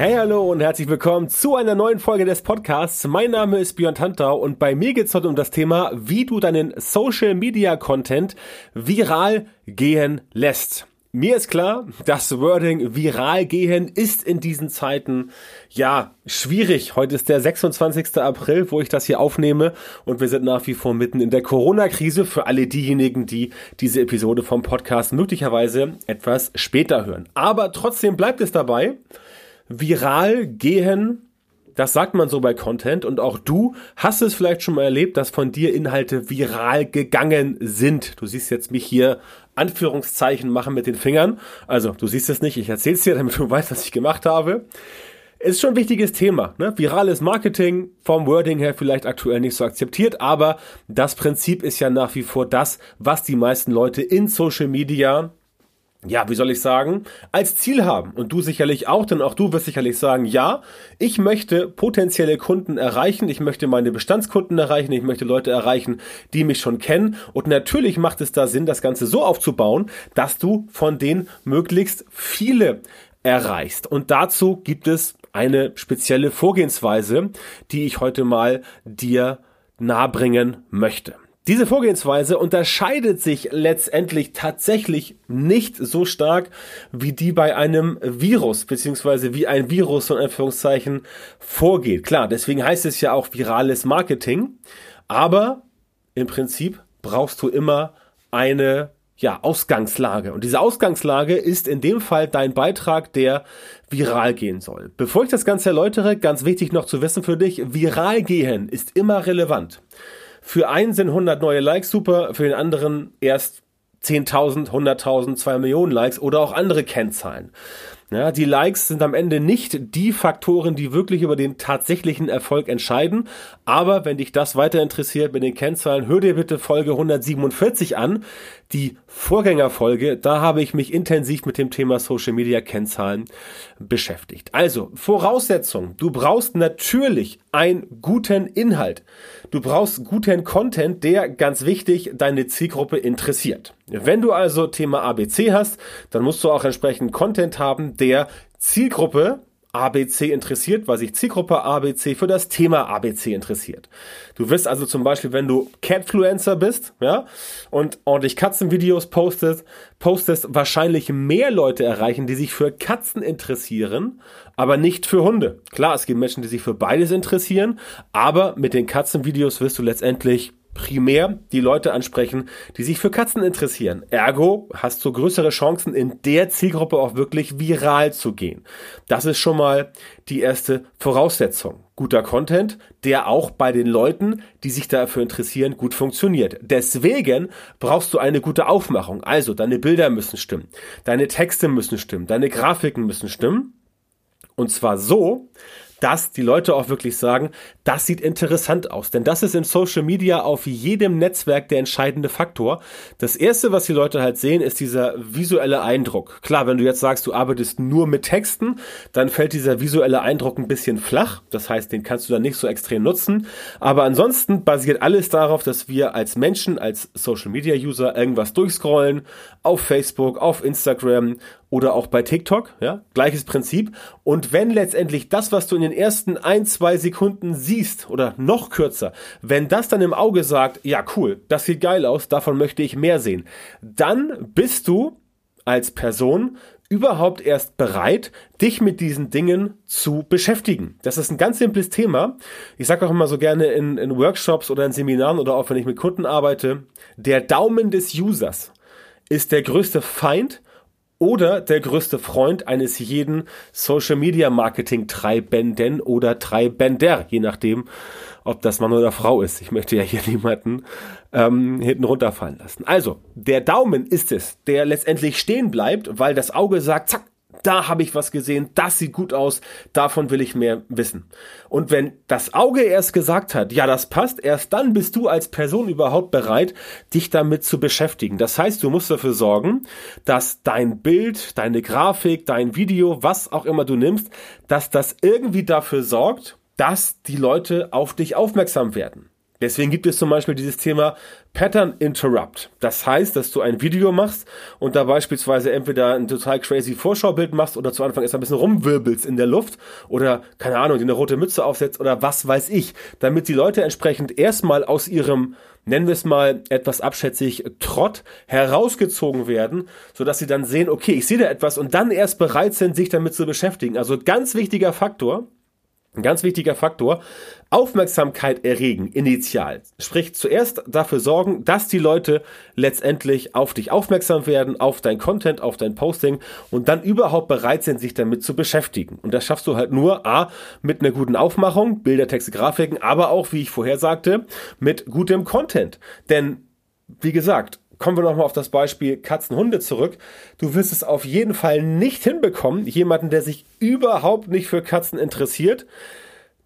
Hey, hallo und herzlich willkommen zu einer neuen Folge des Podcasts. Mein Name ist Björn Tantau und bei mir geht es heute um das Thema, wie du deinen Social Media Content viral gehen lässt. Mir ist klar, das Wording viral gehen ist in diesen Zeiten ja schwierig. Heute ist der 26. April, wo ich das hier aufnehme und wir sind nach wie vor mitten in der Corona-Krise für alle diejenigen, die diese Episode vom Podcast möglicherweise etwas später hören. Aber trotzdem bleibt es dabei viral gehen, das sagt man so bei Content und auch du hast es vielleicht schon mal erlebt, dass von dir Inhalte viral gegangen sind. Du siehst jetzt mich hier Anführungszeichen machen mit den Fingern. Also du siehst es nicht, ich erzähl's dir, damit du weißt, was ich gemacht habe. Ist schon ein wichtiges Thema. Ne? Virales Marketing vom Wording her vielleicht aktuell nicht so akzeptiert, aber das Prinzip ist ja nach wie vor das, was die meisten Leute in Social Media ja, wie soll ich sagen, als Ziel haben. Und du sicherlich auch, denn auch du wirst sicherlich sagen, ja, ich möchte potenzielle Kunden erreichen, ich möchte meine Bestandskunden erreichen, ich möchte Leute erreichen, die mich schon kennen. Und natürlich macht es da Sinn, das Ganze so aufzubauen, dass du von denen möglichst viele erreichst. Und dazu gibt es eine spezielle Vorgehensweise, die ich heute mal dir nahebringen möchte. Diese Vorgehensweise unterscheidet sich letztendlich tatsächlich nicht so stark wie die bei einem Virus, beziehungsweise wie ein Virus in Anführungszeichen vorgeht. Klar, deswegen heißt es ja auch virales Marketing, aber im Prinzip brauchst du immer eine ja, Ausgangslage. Und diese Ausgangslage ist in dem Fall dein Beitrag, der viral gehen soll. Bevor ich das Ganze erläutere, ganz wichtig noch zu wissen für dich, viral gehen ist immer relevant. Für einen sind 100 neue Likes super, für den anderen erst 10.000, 100.000, 2 Millionen Likes oder auch andere Kennzahlen. Ja, die Likes sind am Ende nicht die Faktoren, die wirklich über den tatsächlichen Erfolg entscheiden. Aber wenn dich das weiter interessiert mit den Kennzahlen, hör dir bitte Folge 147 an. Die Vorgängerfolge, da habe ich mich intensiv mit dem Thema Social Media Kennzahlen beschäftigt. Also, Voraussetzung. Du brauchst natürlich einen guten Inhalt. Du brauchst guten Content, der ganz wichtig deine Zielgruppe interessiert. Wenn du also Thema ABC hast, dann musst du auch entsprechend Content haben, der Zielgruppe ABC interessiert, weil sich Zielgruppe ABC für das Thema ABC interessiert. Du wirst also zum Beispiel, wenn du Catfluencer bist, ja, und ordentlich Katzenvideos postest, postest wahrscheinlich mehr Leute erreichen, die sich für Katzen interessieren, aber nicht für Hunde. Klar, es gibt Menschen, die sich für beides interessieren, aber mit den Katzenvideos wirst du letztendlich primär die Leute ansprechen, die sich für Katzen interessieren. Ergo hast du größere Chancen, in der Zielgruppe auch wirklich viral zu gehen. Das ist schon mal die erste Voraussetzung. Guter Content, der auch bei den Leuten, die sich dafür interessieren, gut funktioniert. Deswegen brauchst du eine gute Aufmachung. Also deine Bilder müssen stimmen, deine Texte müssen stimmen, deine Grafiken müssen stimmen. Und zwar so, dass die Leute auch wirklich sagen, das sieht interessant aus. Denn das ist in Social Media auf jedem Netzwerk der entscheidende Faktor. Das erste, was die Leute halt sehen, ist dieser visuelle Eindruck. Klar, wenn du jetzt sagst, du arbeitest nur mit Texten, dann fällt dieser visuelle Eindruck ein bisschen flach. Das heißt, den kannst du dann nicht so extrem nutzen. Aber ansonsten basiert alles darauf, dass wir als Menschen, als Social Media User irgendwas durchscrollen, auf Facebook, auf Instagram oder auch bei TikTok, ja, gleiches Prinzip. Und wenn letztendlich das, was du in den ersten ein, zwei Sekunden siehst oder noch kürzer, wenn das dann im Auge sagt, ja cool, das sieht geil aus, davon möchte ich mehr sehen, dann bist du als Person überhaupt erst bereit, dich mit diesen Dingen zu beschäftigen. Das ist ein ganz simples Thema. Ich sage auch immer so gerne in, in Workshops oder in Seminaren oder auch wenn ich mit Kunden arbeite, der Daumen des Users ist der größte Feind oder der größte Freund eines jeden Social Media Marketing Treibenden oder Treibender, je nachdem, ob das Mann oder Frau ist. Ich möchte ja hier niemanden ähm, hinten runterfallen lassen. Also, der Daumen ist es, der letztendlich stehen bleibt, weil das Auge sagt, zack, da habe ich was gesehen, das sieht gut aus, davon will ich mehr wissen. Und wenn das Auge erst gesagt hat, ja, das passt, erst dann bist du als Person überhaupt bereit, dich damit zu beschäftigen. Das heißt, du musst dafür sorgen, dass dein Bild, deine Grafik, dein Video, was auch immer du nimmst, dass das irgendwie dafür sorgt, dass die Leute auf dich aufmerksam werden. Deswegen gibt es zum Beispiel dieses Thema Pattern Interrupt. Das heißt, dass du ein Video machst und da beispielsweise entweder ein total crazy Vorschaubild machst oder zu Anfang erst ein bisschen rumwirbelst in der Luft oder, keine Ahnung, dir eine rote Mütze aufsetzt oder was weiß ich, damit die Leute entsprechend erstmal aus ihrem nennen wir es mal etwas abschätzig, Trott herausgezogen werden, sodass sie dann sehen, okay, ich sehe da etwas und dann erst bereit sind, sich damit zu beschäftigen. Also ganz wichtiger Faktor, ein ganz wichtiger Faktor, Aufmerksamkeit erregen, initial. Sprich, zuerst dafür sorgen, dass die Leute letztendlich auf dich aufmerksam werden, auf dein Content, auf dein Posting und dann überhaupt bereit sind, sich damit zu beschäftigen. Und das schaffst du halt nur, a, mit einer guten Aufmachung, Bilder, Texte, Grafiken, aber auch, wie ich vorher sagte, mit gutem Content. Denn, wie gesagt, kommen wir nochmal auf das Beispiel Katzen-Hunde zurück. Du wirst es auf jeden Fall nicht hinbekommen, jemanden, der sich überhaupt nicht für Katzen interessiert,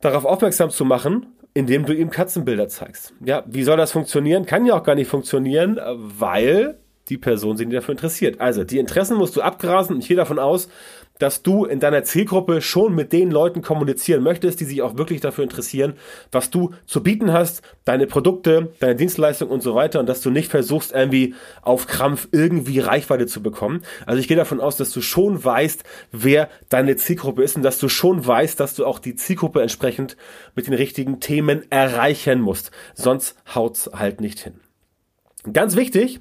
darauf aufmerksam zu machen, indem du ihm Katzenbilder zeigst. Ja, wie soll das funktionieren? Kann ja auch gar nicht funktionieren, weil die Person sich nicht dafür interessiert. Also, die Interessen musst du abgrasen. Ich gehe davon aus, dass du in deiner Zielgruppe schon mit den Leuten kommunizieren möchtest, die sich auch wirklich dafür interessieren, was du zu bieten hast, deine Produkte, deine Dienstleistung und so weiter und dass du nicht versuchst, irgendwie auf Krampf irgendwie Reichweite zu bekommen. Also ich gehe davon aus, dass du schon weißt, wer deine Zielgruppe ist und dass du schon weißt, dass du auch die Zielgruppe entsprechend mit den richtigen Themen erreichen musst. Sonst haut's halt nicht hin. Ganz wichtig,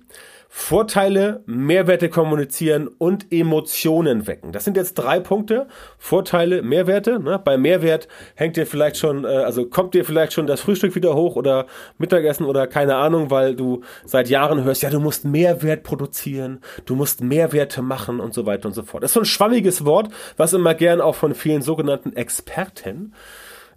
Vorteile, Mehrwerte kommunizieren und Emotionen wecken. Das sind jetzt drei Punkte. Vorteile, Mehrwerte. Ne? Bei Mehrwert hängt dir vielleicht schon, äh, also kommt dir vielleicht schon das Frühstück wieder hoch oder Mittagessen oder keine Ahnung, weil du seit Jahren hörst, ja, du musst Mehrwert produzieren, du musst Mehrwerte machen und so weiter und so fort. Das ist so ein schwammiges Wort, was immer gern auch von vielen sogenannten Experten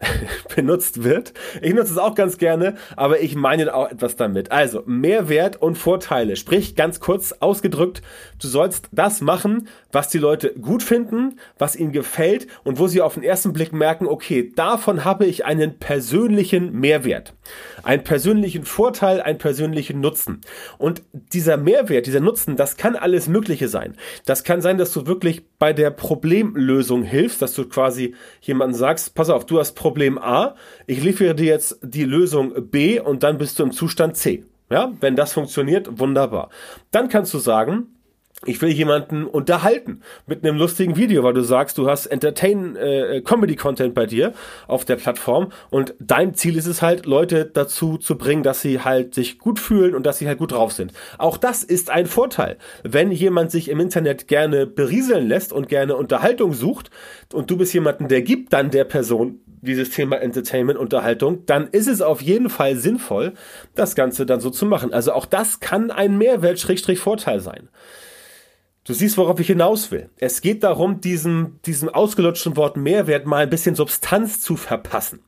benutzt wird. Ich nutze es auch ganz gerne, aber ich meine auch etwas damit. Also Mehrwert und Vorteile. Sprich, ganz kurz ausgedrückt, du sollst das machen, was die Leute gut finden, was ihnen gefällt und wo sie auf den ersten Blick merken, okay, davon habe ich einen persönlichen Mehrwert, einen persönlichen Vorteil, einen persönlichen Nutzen. Und dieser Mehrwert, dieser Nutzen, das kann alles Mögliche sein. Das kann sein, dass du wirklich bei der Problemlösung hilfst, dass du quasi jemanden sagst, pass auf, du hast Problem A, ich liefere dir jetzt die Lösung B und dann bist du im Zustand C. Ja, wenn das funktioniert, wunderbar. Dann kannst du sagen, ich will jemanden unterhalten mit einem lustigen Video, weil du sagst, du hast Entertain äh, Comedy Content bei dir auf der Plattform und dein Ziel ist es halt Leute dazu zu bringen, dass sie halt sich gut fühlen und dass sie halt gut drauf sind. Auch das ist ein Vorteil. Wenn jemand sich im Internet gerne berieseln lässt und gerne Unterhaltung sucht und du bist jemanden, der gibt dann der Person dieses Thema Entertainment, Unterhaltung, dann ist es auf jeden Fall sinnvoll, das Ganze dann so zu machen. Also auch das kann ein Mehrwert-Vorteil sein. Du siehst, worauf ich hinaus will. Es geht darum, diesem, diesem ausgelutschten Wort Mehrwert mal ein bisschen Substanz zu verpassen.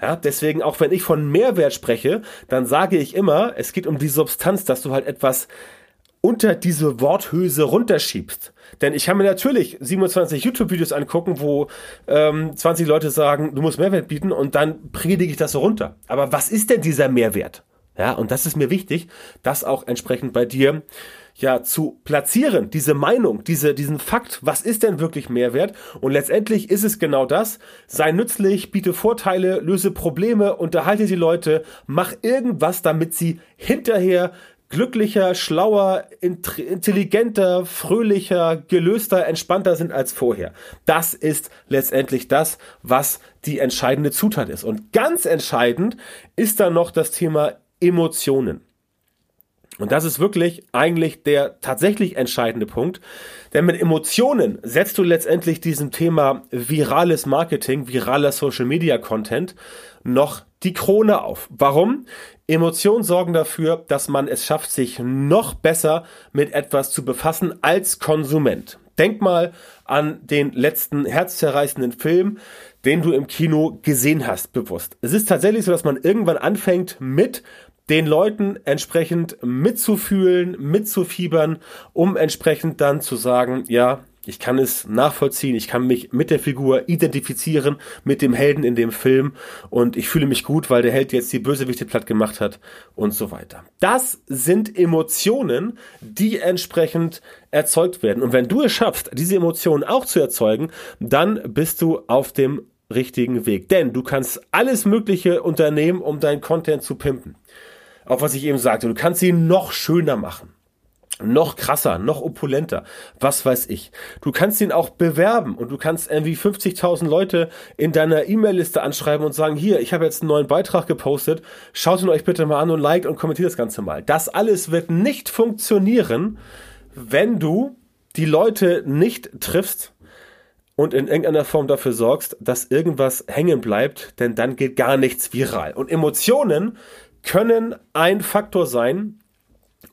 Ja, deswegen, auch wenn ich von Mehrwert spreche, dann sage ich immer, es geht um die Substanz, dass du halt etwas unter diese Worthülse runterschiebst. Denn ich kann mir natürlich 27 YouTube-Videos angucken, wo ähm, 20 Leute sagen, du musst Mehrwert bieten und dann predige ich das so runter. Aber was ist denn dieser Mehrwert? Ja, und das ist mir wichtig, das auch entsprechend bei dir ja zu platzieren, diese Meinung, diese, diesen Fakt, was ist denn wirklich Mehrwert? Und letztendlich ist es genau das. Sei nützlich, biete Vorteile, löse Probleme, unterhalte die Leute, mach irgendwas, damit sie hinterher glücklicher, schlauer, intelligenter, fröhlicher, gelöster, entspannter sind als vorher. Das ist letztendlich das, was die entscheidende Zutat ist. Und ganz entscheidend ist dann noch das Thema Emotionen. Und das ist wirklich eigentlich der tatsächlich entscheidende Punkt. Denn mit Emotionen setzt du letztendlich diesem Thema virales Marketing, viraler Social Media Content noch die Krone auf. Warum? Emotionen sorgen dafür, dass man es schafft, sich noch besser mit etwas zu befassen als Konsument. Denk mal an den letzten herzzerreißenden Film, den du im Kino gesehen hast, bewusst. Es ist tatsächlich so, dass man irgendwann anfängt mit den Leuten entsprechend mitzufühlen, mitzufiebern, um entsprechend dann zu sagen, ja, Ich kann es nachvollziehen, ich kann mich mit der Figur identifizieren, mit dem Helden in dem Film und ich fühle mich gut, weil der Held jetzt die Bösewichte platt gemacht hat und so weiter. Das sind Emotionen, die entsprechend erzeugt werden. Und wenn du es schaffst, diese Emotionen auch zu erzeugen, dann bist du auf dem richtigen Weg. Denn du kannst alles Mögliche unternehmen, um deinen Content zu pimpen. Auch was ich eben sagte, du kannst ihn noch schöner machen noch krasser, noch opulenter, was weiß ich. Du kannst ihn auch bewerben und du kannst irgendwie 50.000 Leute in deiner E-Mail-Liste anschreiben und sagen, hier, ich habe jetzt einen neuen Beitrag gepostet, schaut ihn euch bitte mal an und liked und kommentiert das Ganze mal. Das alles wird nicht funktionieren, wenn du die Leute nicht triffst und in irgendeiner Form dafür sorgst, dass irgendwas hängen bleibt, denn dann geht gar nichts viral. Und Emotionen können ein Faktor sein,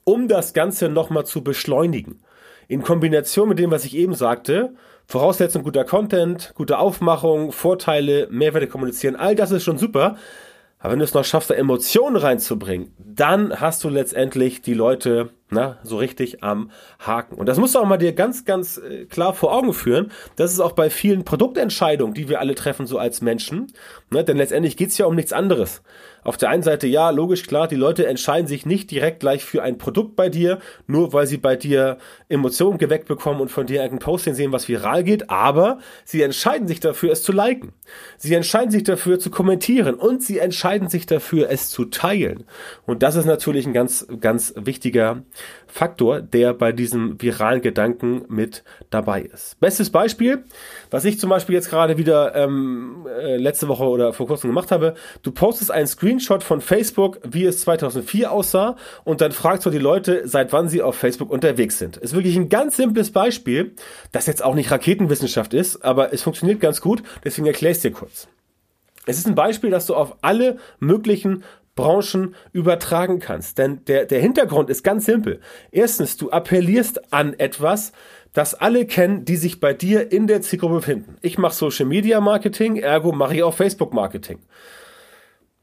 um das Ganze nochmal zu beschleunigen. In Kombination mit dem, was ich eben sagte, Voraussetzung guter Content, gute Aufmachung, Vorteile, Mehrwerte kommunizieren, all das ist schon super. Aber wenn du es noch schaffst, da Emotionen reinzubringen, dann hast du letztendlich die Leute na, so richtig am Haken. Und das musst du auch mal dir ganz, ganz äh, klar vor Augen führen. Das ist auch bei vielen Produktentscheidungen, die wir alle treffen, so als Menschen. Ne? Denn letztendlich geht's ja um nichts anderes. Auf der einen Seite, ja, logisch, klar, die Leute entscheiden sich nicht direkt gleich für ein Produkt bei dir, nur weil sie bei dir Emotionen geweckt bekommen und von dir irgendein Posting sehen, was viral geht, aber sie entscheiden sich dafür, es zu liken. Sie entscheiden sich dafür, zu kommentieren und sie entscheiden sich dafür, es zu teilen. Und das ist natürlich ein ganz, ganz wichtiger Faktor, der bei diesem viralen Gedanken mit dabei ist. Bestes Beispiel, was ich zum Beispiel jetzt gerade wieder ähm, äh, letzte Woche oder vor kurzem gemacht habe, du postest einen Screenshot von Facebook, wie es 2004 aussah und dann fragst du die Leute, seit wann sie auf Facebook unterwegs sind. Ist wirklich ein ganz simples Beispiel, das jetzt auch nicht Raketenwissenschaft ist, aber es funktioniert ganz gut, deswegen erkläre ich es dir kurz. Es ist ein Beispiel, das du auf alle möglichen Branchen übertragen kannst. Denn der, der Hintergrund ist ganz simpel. Erstens, du appellierst an etwas, das alle kennen, die sich bei dir in der Zielgruppe befinden. Ich mache Social Media Marketing, ergo mache ich auch Facebook Marketing.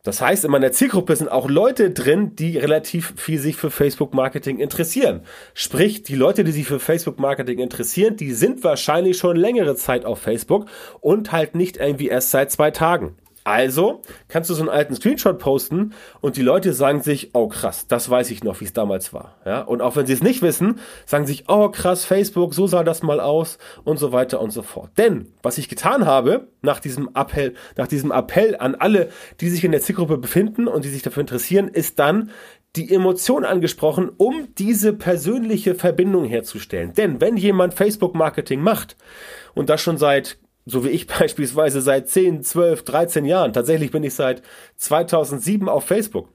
Das heißt, in meiner Zielgruppe sind auch Leute drin, die relativ viel sich für Facebook Marketing interessieren. Sprich, die Leute, die sich für Facebook Marketing interessieren, die sind wahrscheinlich schon längere Zeit auf Facebook und halt nicht irgendwie erst seit zwei Tagen. Also kannst du so einen alten Screenshot posten und die Leute sagen sich, oh krass, das weiß ich noch, wie es damals war. Ja? Und auch wenn sie es nicht wissen, sagen sich, oh krass, Facebook, so sah das mal aus und so weiter und so fort. Denn was ich getan habe, nach diesem Appell, nach diesem Appell an alle, die sich in der Zielgruppe befinden und die sich dafür interessieren, ist dann die Emotion angesprochen, um diese persönliche Verbindung herzustellen. Denn wenn jemand Facebook-Marketing macht und das schon seit so wie ich beispielsweise seit 10, 12, 13 Jahren. Tatsächlich bin ich seit 2007 auf Facebook.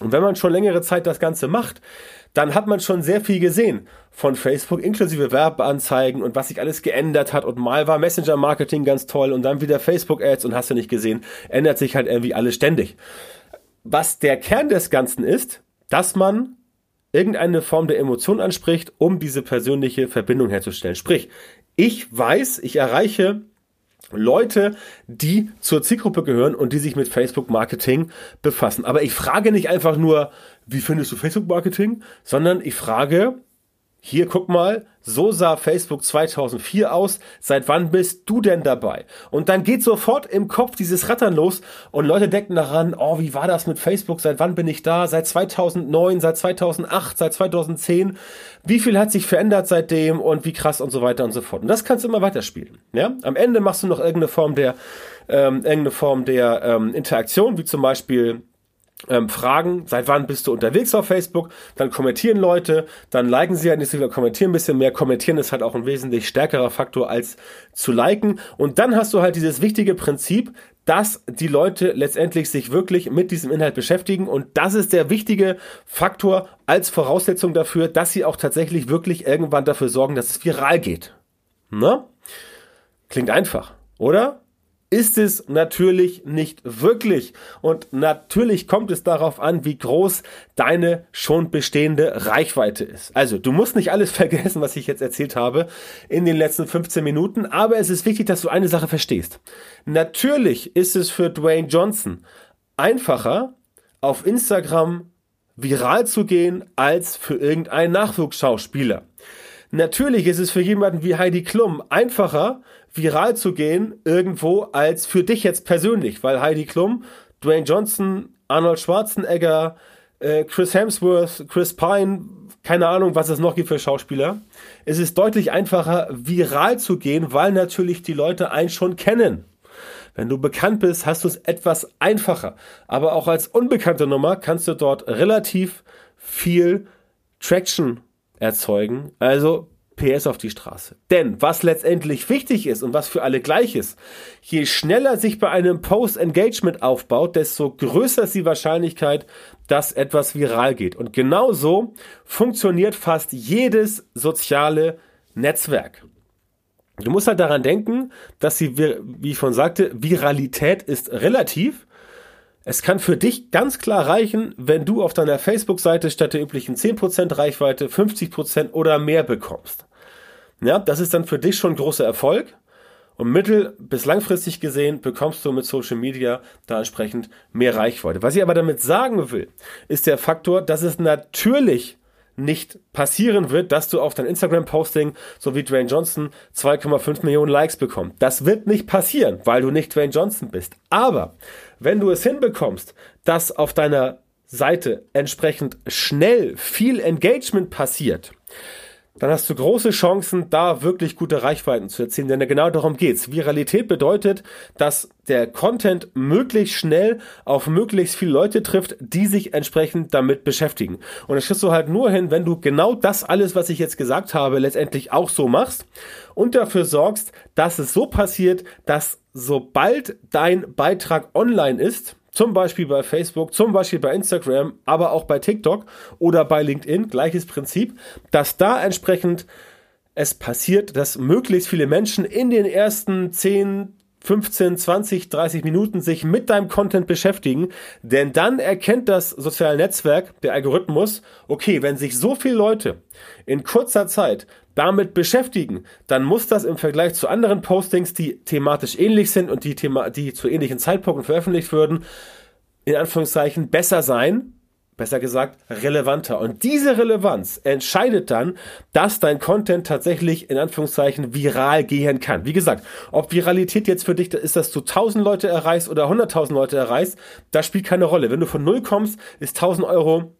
Und wenn man schon längere Zeit das Ganze macht, dann hat man schon sehr viel gesehen von Facebook, inklusive Werbeanzeigen und was sich alles geändert hat. Und mal war Messenger-Marketing ganz toll und dann wieder Facebook-Ads und hast du nicht gesehen, ändert sich halt irgendwie alles ständig. Was der Kern des Ganzen ist, dass man irgendeine Form der Emotion anspricht, um diese persönliche Verbindung herzustellen. Sprich, ich weiß, ich erreiche Leute, die zur Zielgruppe gehören und die sich mit Facebook Marketing befassen. Aber ich frage nicht einfach nur, wie findest du Facebook Marketing, sondern ich frage, hier guck mal, so sah Facebook 2004 aus. Seit wann bist du denn dabei? Und dann geht sofort im Kopf dieses Rattern los und Leute denken daran, oh, wie war das mit Facebook? Seit wann bin ich da? Seit 2009, seit 2008, seit 2010. Wie viel hat sich verändert seitdem und wie krass und so weiter und so fort. Und das kannst du immer weiterspielen. Ja? Am Ende machst du noch irgendeine Form der, ähm, irgendeine Form der ähm, Interaktion, wie zum Beispiel ähm, fragen, seit wann bist du unterwegs auf Facebook, dann kommentieren Leute, dann liken sie ja nicht so viel, kommentieren ein bisschen mehr, kommentieren ist halt auch ein wesentlich stärkerer Faktor als zu liken und dann hast du halt dieses wichtige Prinzip, dass die Leute letztendlich sich wirklich mit diesem Inhalt beschäftigen und das ist der wichtige Faktor als Voraussetzung dafür, dass sie auch tatsächlich wirklich irgendwann dafür sorgen, dass es viral geht. Ne? Klingt einfach, oder? Ist es natürlich nicht wirklich. Und natürlich kommt es darauf an, wie groß deine schon bestehende Reichweite ist. Also, du musst nicht alles vergessen, was ich jetzt erzählt habe in den letzten 15 Minuten, aber es ist wichtig, dass du eine Sache verstehst. Natürlich ist es für Dwayne Johnson einfacher, auf Instagram viral zu gehen, als für irgendeinen Nachwuchsschauspieler. Natürlich ist es für jemanden wie Heidi Klum einfacher, viral zu gehen irgendwo als für dich jetzt persönlich, weil Heidi Klum, Dwayne Johnson, Arnold Schwarzenegger, äh, Chris Hemsworth, Chris Pine, keine Ahnung, was es noch gibt für Schauspieler. Es ist deutlich einfacher, viral zu gehen, weil natürlich die Leute einen schon kennen. Wenn du bekannt bist, hast du es etwas einfacher. Aber auch als unbekannte Nummer kannst du dort relativ viel Traction erzeugen. Also PS auf die Straße. Denn was letztendlich wichtig ist und was für alle gleich ist, je schneller sich bei einem Post Engagement aufbaut, desto größer ist die Wahrscheinlichkeit, dass etwas viral geht. Und genauso funktioniert fast jedes soziale Netzwerk. Du musst halt daran denken, dass sie, wie ich schon sagte, Viralität ist relativ. Es kann für dich ganz klar reichen, wenn du auf deiner Facebook-Seite statt der üblichen 10% Reichweite 50% oder mehr bekommst. Ja, das ist dann für dich schon großer Erfolg. Und mittel- bis langfristig gesehen bekommst du mit Social Media da entsprechend mehr Reichweite. Was ich aber damit sagen will, ist der Faktor, dass es natürlich nicht passieren wird, dass du auf dein Instagram-Posting, so wie Dwayne Johnson, 2,5 Millionen Likes bekommst. Das wird nicht passieren, weil du nicht Dwayne Johnson bist. Aber wenn du es hinbekommst, dass auf deiner Seite entsprechend schnell viel Engagement passiert, dann hast du große Chancen, da wirklich gute Reichweiten zu erzielen, denn genau darum geht's. Viralität bedeutet, dass der Content möglichst schnell auf möglichst viele Leute trifft, die sich entsprechend damit beschäftigen. Und das kriegst du halt nur hin, wenn du genau das alles, was ich jetzt gesagt habe, letztendlich auch so machst und dafür sorgst, dass es so passiert, dass sobald dein Beitrag online ist, zum Beispiel bei Facebook, zum Beispiel bei Instagram, aber auch bei TikTok oder bei LinkedIn, gleiches Prinzip, dass da entsprechend es passiert, dass möglichst viele Menschen in den ersten 10, 15, 20, 30 Minuten sich mit deinem Content beschäftigen, denn dann erkennt das soziale Netzwerk, der Algorithmus, okay, wenn sich so viele Leute in kurzer Zeit damit beschäftigen, dann muss das im Vergleich zu anderen Postings, die thematisch ähnlich sind und die, Thema, die zu ähnlichen Zeitpunkten veröffentlicht würden, in Anführungszeichen besser sein, besser gesagt, relevanter. Und diese Relevanz entscheidet dann, dass dein Content tatsächlich in Anführungszeichen viral gehen kann. Wie gesagt, ob Viralität jetzt für dich ist, dass du 1000 Leute erreichst oder 100.000 Leute erreichst, das spielt keine Rolle. Wenn du von Null kommst, ist 1000 Euro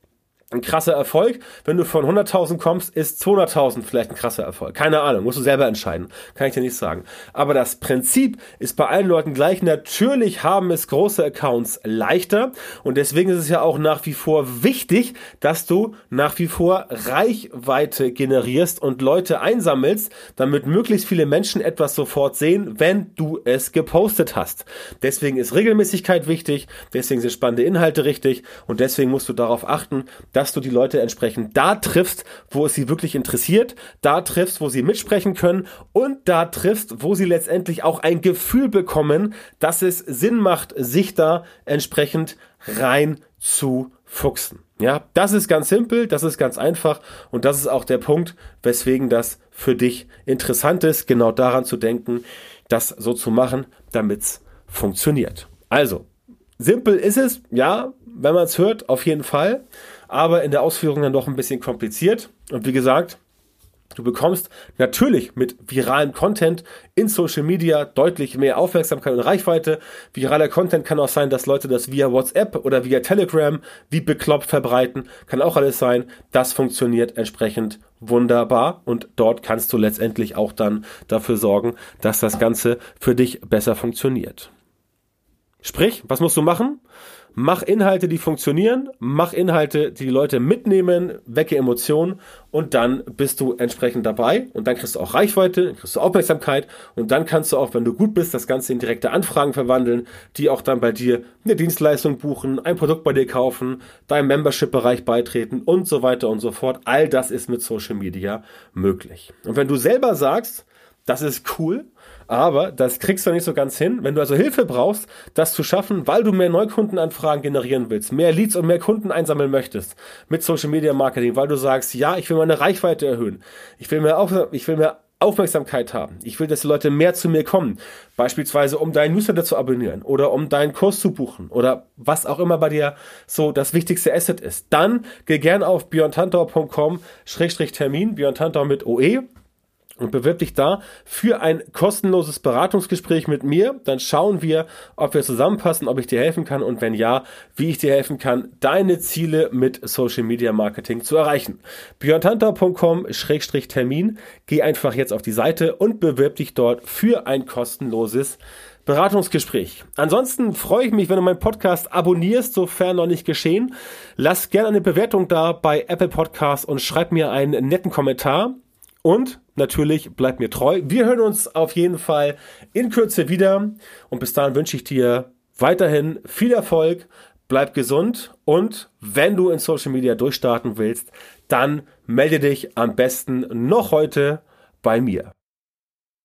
ein krasser Erfolg. Wenn du von 100.000 kommst, ist 200.000 vielleicht ein krasser Erfolg. Keine Ahnung, musst du selber entscheiden. Kann ich dir nicht sagen. Aber das Prinzip ist bei allen Leuten gleich. Natürlich haben es große Accounts leichter und deswegen ist es ja auch nach wie vor wichtig, dass du nach wie vor Reichweite generierst und Leute einsammelst, damit möglichst viele Menschen etwas sofort sehen, wenn du es gepostet hast. Deswegen ist Regelmäßigkeit wichtig, deswegen sind spannende Inhalte richtig und deswegen musst du darauf achten, dass du die Leute entsprechend da triffst, wo es sie wirklich interessiert, da triffst, wo sie mitsprechen können und da triffst, wo sie letztendlich auch ein Gefühl bekommen, dass es Sinn macht, sich da entsprechend rein zu fuchsen. Ja, das ist ganz simpel, das ist ganz einfach und das ist auch der Punkt, weswegen das für dich interessant ist, genau daran zu denken, das so zu machen, damit es funktioniert. Also, simpel ist es, ja, wenn man es hört, auf jeden Fall aber in der Ausführung dann doch ein bisschen kompliziert. Und wie gesagt, Du bekommst natürlich mit viralem Content in Social Media deutlich mehr Aufmerksamkeit und Reichweite. Viraler Content kann auch sein, dass Leute das via WhatsApp oder via Telegram wie bekloppt verbreiten. Kann auch alles sein. Das funktioniert entsprechend wunderbar und dort kannst du letztendlich auch dann dafür sorgen, dass das Ganze für dich besser funktioniert. Sprich, was musst du machen? Mach Inhalte, die funktionieren, mach Inhalte, die die Leute mitnehmen, wecke Emotionen. Und dann bist du entsprechend dabei. Und dann kriegst du auch Reichweite, dann kriegst du Aufmerksamkeit. Und dann kannst du auch, wenn du gut bist, das Ganze in direkte Anfragen verwandeln, die auch dann bei dir eine Dienstleistung buchen, ein Produkt bei dir kaufen, deinem Membership-Bereich beitreten und so weiter und so fort. All das ist mit Social Media möglich. Und wenn du selber sagst, das ist cool, aber das kriegst du nicht so ganz hin. Wenn du also Hilfe brauchst, das zu schaffen, weil du mehr Neukundenanfragen generieren willst, mehr Leads und mehr Kunden einsammeln möchtest mit Social Media Marketing, weil du sagst, ja, ich will meine Reichweite erhöhen. Ich will mehr, auf, ich will mehr Aufmerksamkeit haben. Ich will, dass die Leute mehr zu mir kommen. Beispielsweise, um deinen Newsletter zu abonnieren oder um deinen Kurs zu buchen oder was auch immer bei dir so das wichtigste Asset ist. Dann geh gern auf björntantau.com-termin, Björn mit OE und bewirb dich da für ein kostenloses Beratungsgespräch mit mir. Dann schauen wir, ob wir zusammenpassen, ob ich dir helfen kann und wenn ja, wie ich dir helfen kann, deine Ziele mit Social Media Marketing zu erreichen. björntantau.com-termin. Geh einfach jetzt auf die Seite und bewirb dich dort für ein kostenloses Beratungsgespräch. Ansonsten freue ich mich, wenn du meinen Podcast abonnierst, sofern noch nicht geschehen. Lass gerne eine Bewertung da bei Apple Podcasts und schreib mir einen netten Kommentar. Und natürlich bleib mir treu. Wir hören uns auf jeden Fall in Kürze wieder. Und bis dahin wünsche ich dir weiterhin viel Erfolg. Bleib gesund und wenn du in Social Media durchstarten willst, dann melde dich am besten noch heute bei mir.